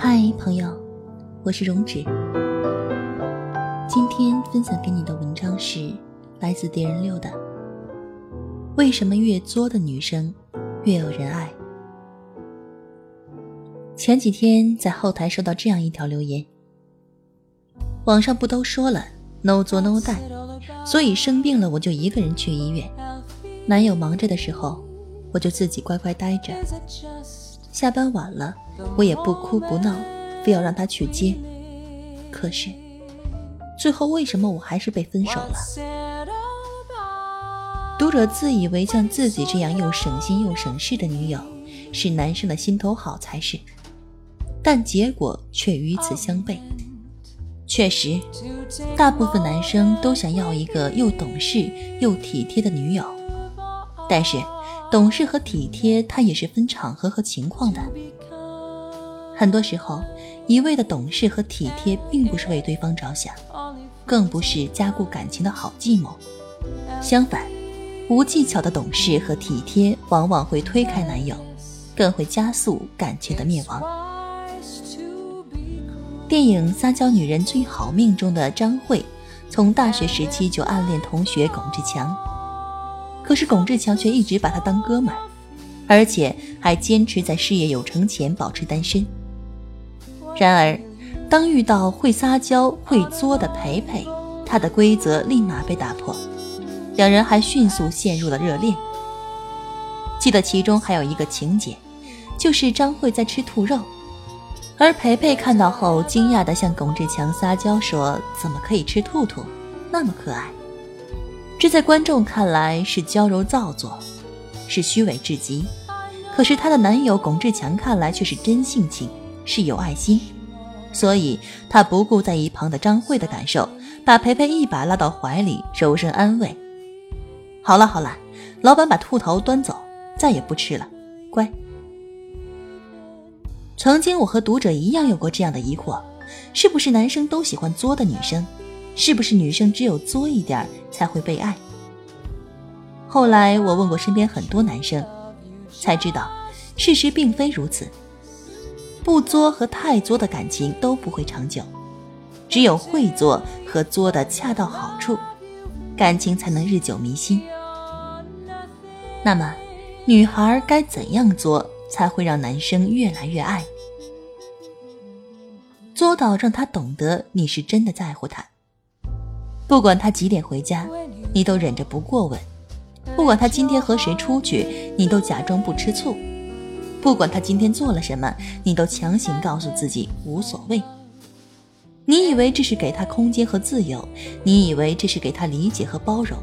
嗨，朋友，我是荣止。今天分享给你的文章是来自蝶人六的《为什么越作的女生越有人爱》。前几天在后台收到这样一条留言：网上不都说了 “no 作 no 带”，所以生病了我就一个人去医院，男友忙着的时候，我就自己乖乖待着。下班晚了，我也不哭不闹，非要让他去接。可是，最后为什么我还是被分手了？读者自以为像自己这样又省心又省事的女友，是男生的心头好才是，但结果却与此相悖。确实，大部分男生都想要一个又懂事又体贴的女友，但是。懂事和体贴，它也是分场合和情况的。很多时候，一味的懂事和体贴，并不是为对方着想，更不是加固感情的好计谋。相反，无技巧的懂事和体贴，往往会推开男友，更会加速感情的灭亡。电影《撒娇女人最好命》中的张慧，从大学时期就暗恋同学龚志强。可是龚志强却一直把她当哥们，而且还坚持在事业有成前保持单身。然而，当遇到会撒娇会作的培培，他的规则立马被打破，两人还迅速陷入了热恋。记得其中还有一个情节，就是张慧在吃兔肉，而培培看到后惊讶地向龚志强撒娇说：“怎么可以吃兔兔？那么可爱。”这在观众看来是娇柔造作，是虚伪至极；可是她的男友巩志强看来却是真性情，是有爱心。所以他不顾在一旁的张慧的感受，把培培一把拉到怀里，柔声安慰：“好了好了，老板把兔头端走，再也不吃了，乖。”曾经我和读者一样有过这样的疑惑：是不是男生都喜欢作的女生？是不是女生只有作一点才会被爱？后来我问过身边很多男生，才知道事实并非如此。不作和太作的感情都不会长久，只有会作和作的恰到好处，感情才能日久弥新。那么，女孩该怎样作才会让男生越来越爱？作到让他懂得你是真的在乎他。不管他几点回家，你都忍着不过问；不管他今天和谁出去，你都假装不吃醋；不管他今天做了什么，你都强行告诉自己无所谓。你以为这是给他空间和自由，你以为这是给他理解和包容，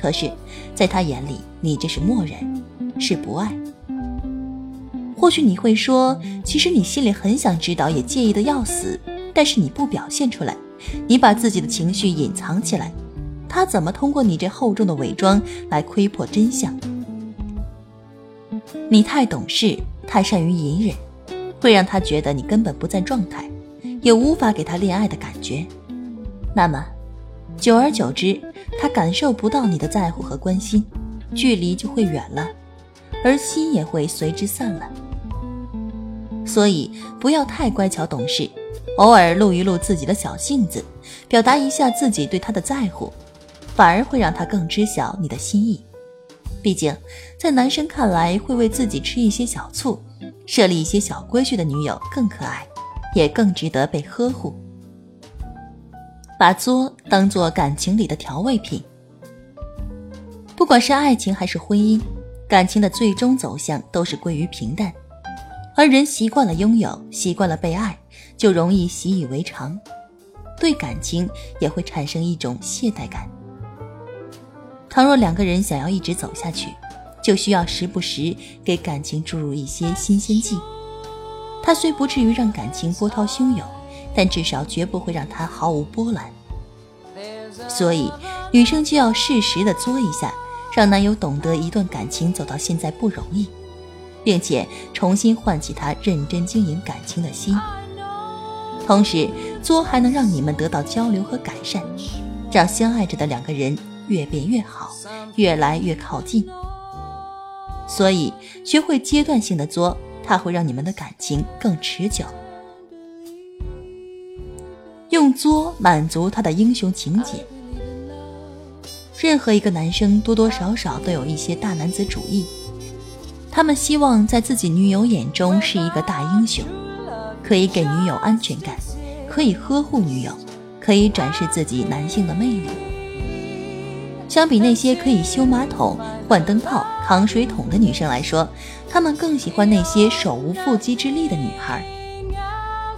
可是，在他眼里，你这是默认，是不爱。或许你会说，其实你心里很想知道，也介意的要死，但是你不表现出来。你把自己的情绪隐藏起来，他怎么通过你这厚重的伪装来窥破真相？你太懂事，太善于隐忍，会让他觉得你根本不在状态，也无法给他恋爱的感觉。那么，久而久之，他感受不到你的在乎和关心，距离就会远了，而心也会随之散了。所以，不要太乖巧懂事。偶尔露一露自己的小性子，表达一下自己对他的在乎，反而会让他更知晓你的心意。毕竟，在男生看来，会为自己吃一些小醋，设立一些小规矩的女友更可爱，也更值得被呵护。把作当做感情里的调味品，不管是爱情还是婚姻，感情的最终走向都是归于平淡。而人习惯了拥有，习惯了被爱。就容易习以为常，对感情也会产生一种懈怠感。倘若两个人想要一直走下去，就需要时不时给感情注入一些新鲜剂。它虽不至于让感情波涛汹涌，但至少绝不会让它毫无波澜。所以，女生就要适时的作一下，让男友懂得一段感情走到现在不容易，并且重新唤起他认真经营感情的心。同时，作还能让你们得到交流和改善，让相爱着的两个人越变越好，越来越靠近。所以，学会阶段性的作，它会让你们的感情更持久。用作满足他的英雄情节。任何一个男生多多少少都有一些大男子主义，他们希望在自己女友眼中是一个大英雄，可以给女友安全感，可以呵护女友，可以展示自己男性的魅力。相比那些可以修马桶、换灯泡、扛水桶的女生来说，他们更喜欢那些手无缚鸡之力的女孩。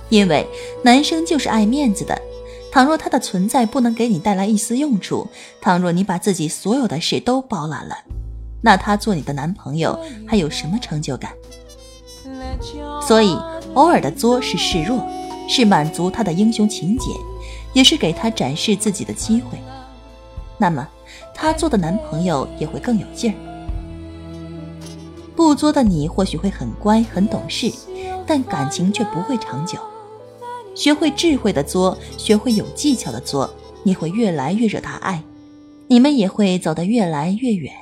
因为男生就是爱面子的，倘若他的存在不能给你带来一丝用处，倘若你把自己所有的事都包揽了，那他做你的男朋友还有什么成就感？所以，偶尔的作是示弱，是满足他的英雄情节，也是给他展示自己的机会。那么，他做的男朋友也会更有劲儿。不作的你或许会很乖、很懂事，但感情却不会长久。学会智慧的作，学会有技巧的作，你会越来越惹他爱，你们也会走得越来越远。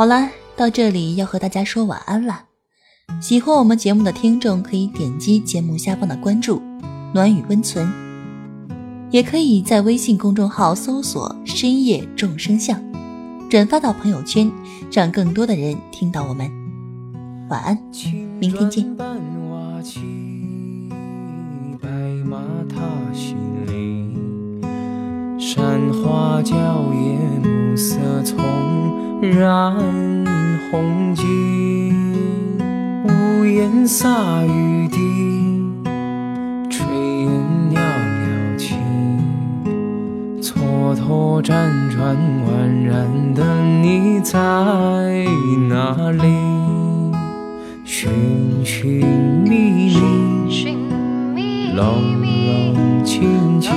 好啦，到这里要和大家说晚安了。喜欢我们节目的听众可以点击节目下方的关注。暖与温存，也可以在微信公众号搜索“深夜众生相”，转发到朋友圈，让更多的人听到我们。晚安，明天见。山花娇艳，暮色葱染红巾，屋檐洒雨滴。炊烟袅袅起，蹉跎辗转宛然的你在哪里？寻寻觅觅，冷冷清清，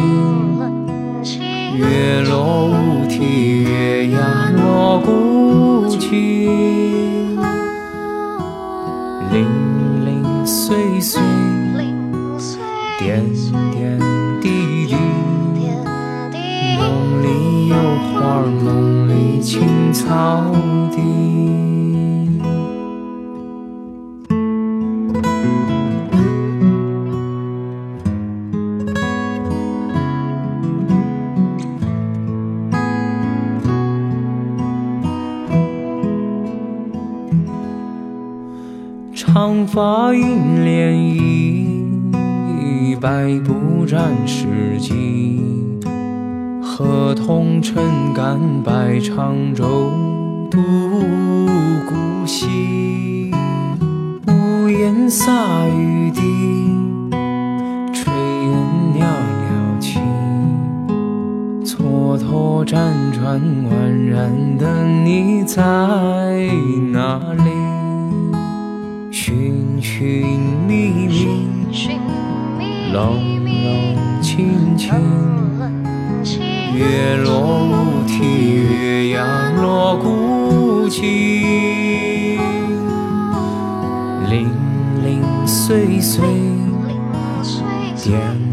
月落乌啼，月牙落零零碎碎，点点滴滴。梦里有花梦里青草地，发映涟漪，百步沾湿迹。河童撑杆摆长舟渡孤西，屋檐洒雨滴，炊烟袅袅起，蹉跎辗转宛然的你在哪里？寻寻觅觅，冷冷清清。月落乌啼，月牙落孤井，零零碎碎，点点